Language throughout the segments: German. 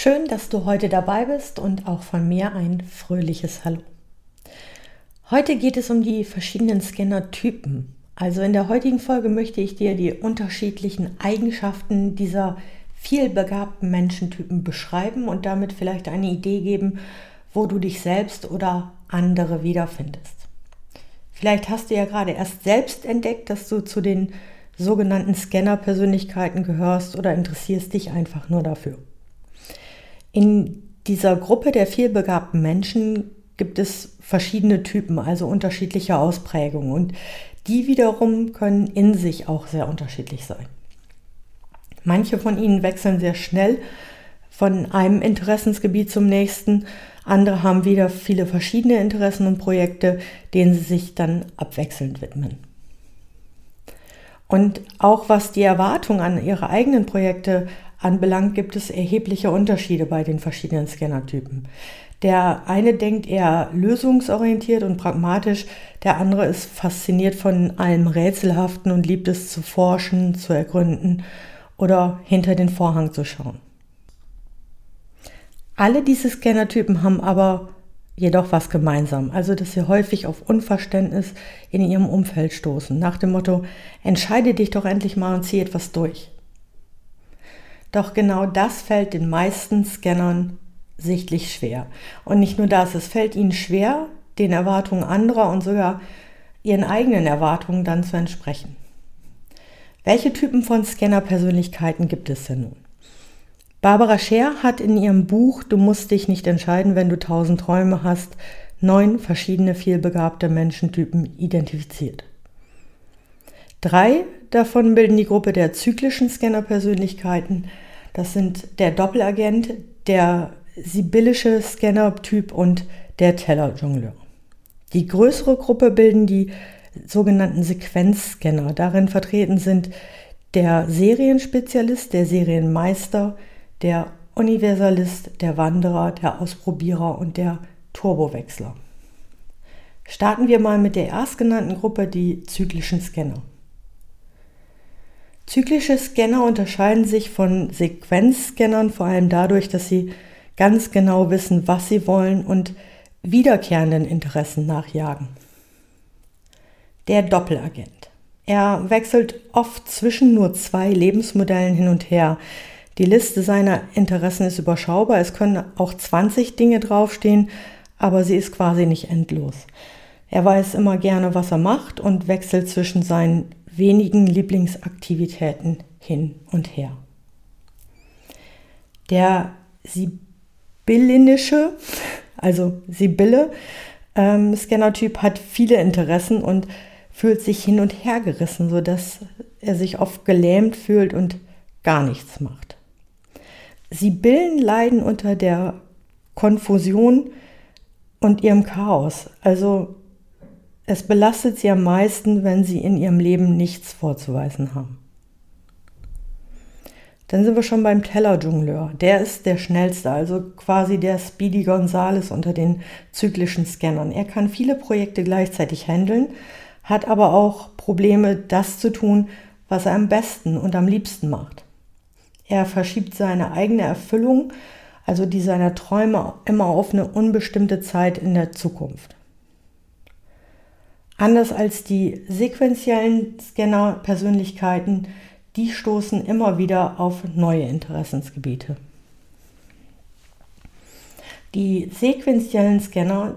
Schön, dass du heute dabei bist und auch von mir ein fröhliches Hallo. Heute geht es um die verschiedenen Scannertypen. Also in der heutigen Folge möchte ich dir die unterschiedlichen Eigenschaften dieser vielbegabten Menschentypen beschreiben und damit vielleicht eine Idee geben, wo du dich selbst oder andere wiederfindest. Vielleicht hast du ja gerade erst selbst entdeckt, dass du zu den sogenannten Scanner-Persönlichkeiten gehörst oder interessierst dich einfach nur dafür. In dieser Gruppe der vielbegabten Menschen gibt es verschiedene Typen, also unterschiedliche Ausprägungen und die wiederum können in sich auch sehr unterschiedlich sein. Manche von ihnen wechseln sehr schnell von einem Interessensgebiet zum nächsten. Andere haben wieder viele verschiedene Interessen und Projekte, denen sie sich dann abwechselnd widmen. Und auch was die Erwartung an ihre eigenen Projekte anbelangt, gibt es erhebliche Unterschiede bei den verschiedenen Scannertypen. Der eine denkt eher lösungsorientiert und pragmatisch, der andere ist fasziniert von allem Rätselhaften und liebt es zu forschen, zu ergründen oder hinter den Vorhang zu schauen. Alle diese Scannertypen haben aber jedoch was gemeinsam, also dass sie häufig auf Unverständnis in ihrem Umfeld stoßen, nach dem Motto, entscheide dich doch endlich mal und zieh etwas durch. Doch genau das fällt den meisten Scannern sichtlich schwer. Und nicht nur das, es fällt ihnen schwer, den Erwartungen anderer und sogar ihren eigenen Erwartungen dann zu entsprechen. Welche Typen von Scanner-Persönlichkeiten gibt es denn nun? Barbara Scher hat in ihrem Buch Du musst dich nicht entscheiden, wenn du tausend Träume hast, neun verschiedene vielbegabte Menschentypen identifiziert. Drei davon bilden die Gruppe der zyklischen Scanner-Persönlichkeiten. Das sind der Doppelagent, der sibyllische Scanner-Typ und der Teller-Jongleur. Die größere Gruppe bilden die sogenannten Sequenzscanner. Darin vertreten sind der Serienspezialist, der Serienmeister, der Universalist, der Wanderer, der Ausprobierer und der Turbowechsler. Starten wir mal mit der erstgenannten Gruppe, die zyklischen Scanner. Zyklische Scanner unterscheiden sich von Sequenzscannern vor allem dadurch, dass sie ganz genau wissen, was sie wollen und wiederkehrenden Interessen nachjagen der Doppelagent. Er wechselt oft zwischen nur zwei Lebensmodellen hin und her. Die Liste seiner Interessen ist überschaubar. Es können auch 20 Dinge draufstehen, aber sie ist quasi nicht endlos. Er weiß immer gerne, was er macht und wechselt zwischen seinen wenigen Lieblingsaktivitäten hin und her. Der sibyllinische, also Sibylle, ähm, Scannertyp hat viele Interessen und fühlt sich hin und her gerissen, sodass er sich oft gelähmt fühlt und gar nichts macht. Sibyllen leiden unter der Konfusion und ihrem Chaos. Also es belastet sie am meisten, wenn sie in ihrem Leben nichts vorzuweisen haben. Dann sind wir schon beim Teller-Jongleur. Der ist der schnellste, also quasi der Speedy Gonzales unter den zyklischen Scannern. Er kann viele Projekte gleichzeitig handeln, hat aber auch Probleme, das zu tun, was er am besten und am liebsten macht. Er verschiebt seine eigene Erfüllung, also die seiner Träume, immer auf eine unbestimmte Zeit in der Zukunft. Anders als die sequentiellen Scanner-Persönlichkeiten, die stoßen immer wieder auf neue Interessensgebiete. Die sequentiellen Scanner,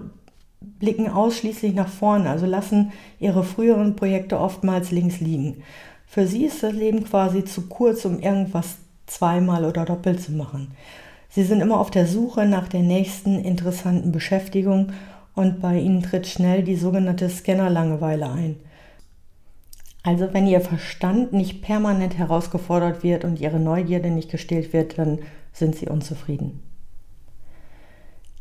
blicken ausschließlich nach vorne, also lassen ihre früheren Projekte oftmals links liegen. Für sie ist das Leben quasi zu kurz, um irgendwas zweimal oder doppelt zu machen. Sie sind immer auf der Suche nach der nächsten interessanten Beschäftigung und bei ihnen tritt schnell die sogenannte Scanner-Langeweile ein. Also wenn ihr Verstand nicht permanent herausgefordert wird und ihre Neugierde nicht gestillt wird, dann sind sie unzufrieden.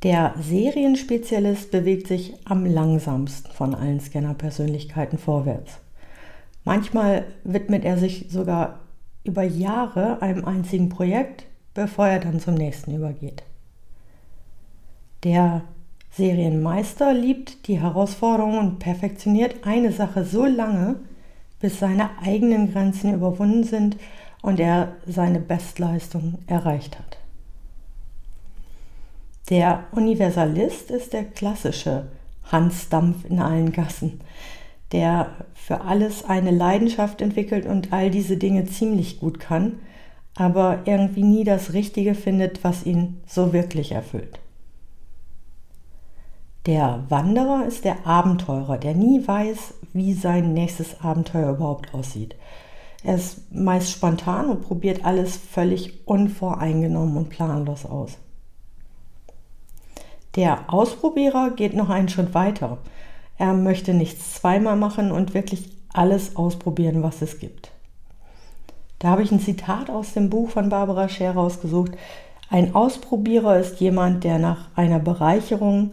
Der Serienspezialist bewegt sich am langsamsten von allen Scanner-Persönlichkeiten vorwärts. Manchmal widmet er sich sogar über Jahre einem einzigen Projekt, bevor er dann zum nächsten übergeht. Der Serienmeister liebt die Herausforderung und perfektioniert eine Sache so lange, bis seine eigenen Grenzen überwunden sind und er seine Bestleistung erreicht hat. Der Universalist ist der klassische Hans Dampf in allen Gassen, der für alles eine Leidenschaft entwickelt und all diese Dinge ziemlich gut kann, aber irgendwie nie das Richtige findet, was ihn so wirklich erfüllt. Der Wanderer ist der Abenteurer, der nie weiß, wie sein nächstes Abenteuer überhaupt aussieht. Er ist meist spontan und probiert alles völlig unvoreingenommen und planlos aus. Der Ausprobierer geht noch einen Schritt weiter. Er möchte nichts zweimal machen und wirklich alles ausprobieren, was es gibt. Da habe ich ein Zitat aus dem Buch von Barbara Scher rausgesucht. Ein Ausprobierer ist jemand, der nach einer Bereicherung,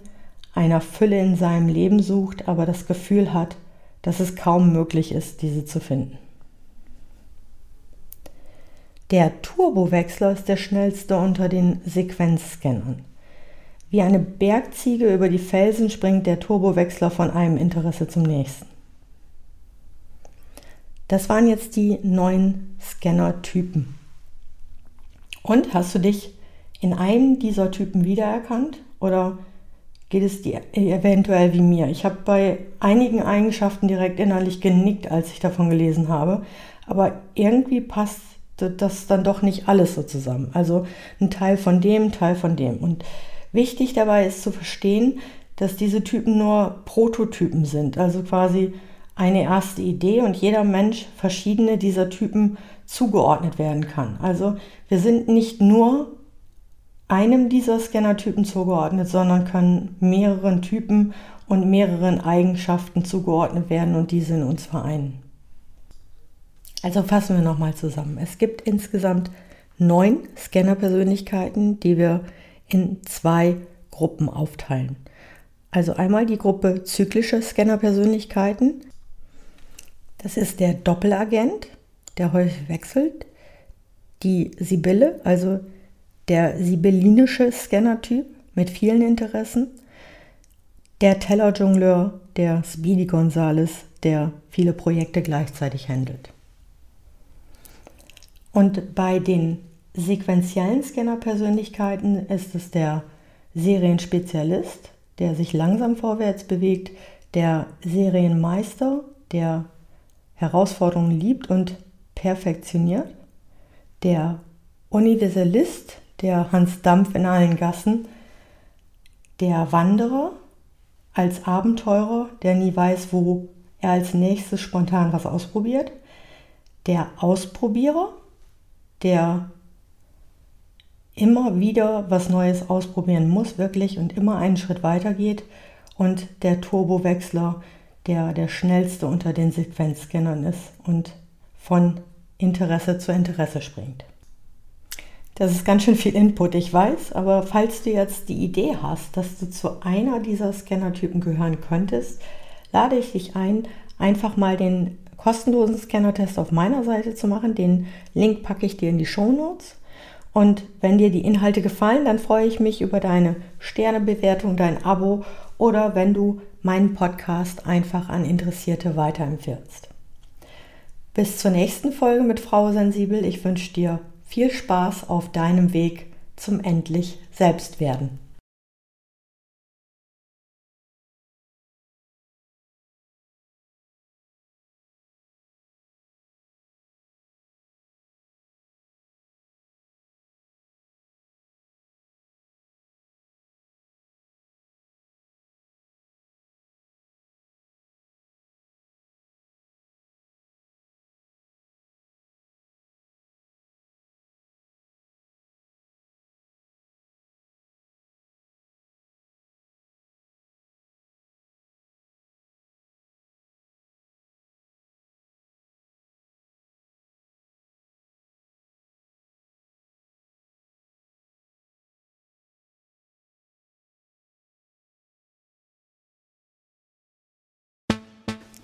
einer Fülle in seinem Leben sucht, aber das Gefühl hat, dass es kaum möglich ist, diese zu finden. Der Turbowechsler ist der schnellste unter den Sequenzscannern. Wie eine Bergziege über die Felsen springt der Turbowechsler von einem Interesse zum nächsten. Das waren jetzt die neun Scanner-Typen. Und hast du dich in einem dieser Typen wiedererkannt oder geht es dir eventuell wie mir. Ich habe bei einigen Eigenschaften direkt innerlich genickt, als ich davon gelesen habe, aber irgendwie passt das dann doch nicht alles so zusammen. Also ein Teil von dem, Teil von dem. Und wichtig dabei ist zu verstehen, dass diese Typen nur Prototypen sind, also quasi eine erste Idee und jeder Mensch verschiedene dieser Typen zugeordnet werden kann. Also wir sind nicht nur einem dieser Scannertypen zugeordnet, sondern können mehreren Typen und mehreren Eigenschaften zugeordnet werden und diese in uns vereinen. Also fassen wir nochmal zusammen. Es gibt insgesamt neun Scanner-Persönlichkeiten, die wir in zwei Gruppen aufteilen. Also einmal die Gruppe zyklische Scanner-Persönlichkeiten. Das ist der Doppelagent, der häufig wechselt. Die Sibylle, also der sibyllinische Scanner-Typ mit vielen Interessen, der Teller-Jongleur, der Speedy Gonzales, der viele Projekte gleichzeitig handelt. Und bei den sequentiellen Scanner-Persönlichkeiten ist es der Serienspezialist, der sich langsam vorwärts bewegt, der Serienmeister, der Herausforderungen liebt und perfektioniert, der Universalist, der Hans Dampf in allen Gassen, der Wanderer als Abenteurer, der nie weiß, wo er als nächstes spontan was ausprobiert, der Ausprobierer, der immer wieder was Neues ausprobieren muss, wirklich und immer einen Schritt weiter geht und der Turbowechsler, der der schnellste unter den Sequenzscannern ist und von Interesse zu Interesse springt. Das ist ganz schön viel Input, ich weiß, aber falls du jetzt die Idee hast, dass du zu einer dieser Scannertypen gehören könntest, lade ich dich ein, einfach mal den kostenlosen Scannertest auf meiner Seite zu machen. Den Link packe ich dir in die Show Notes. Und wenn dir die Inhalte gefallen, dann freue ich mich über deine Sternebewertung, dein Abo oder wenn du meinen Podcast einfach an Interessierte weiterempfiehlst. Bis zur nächsten Folge mit Frau Sensibel. Ich wünsche dir viel Spaß auf deinem Weg zum endlich Selbstwerden.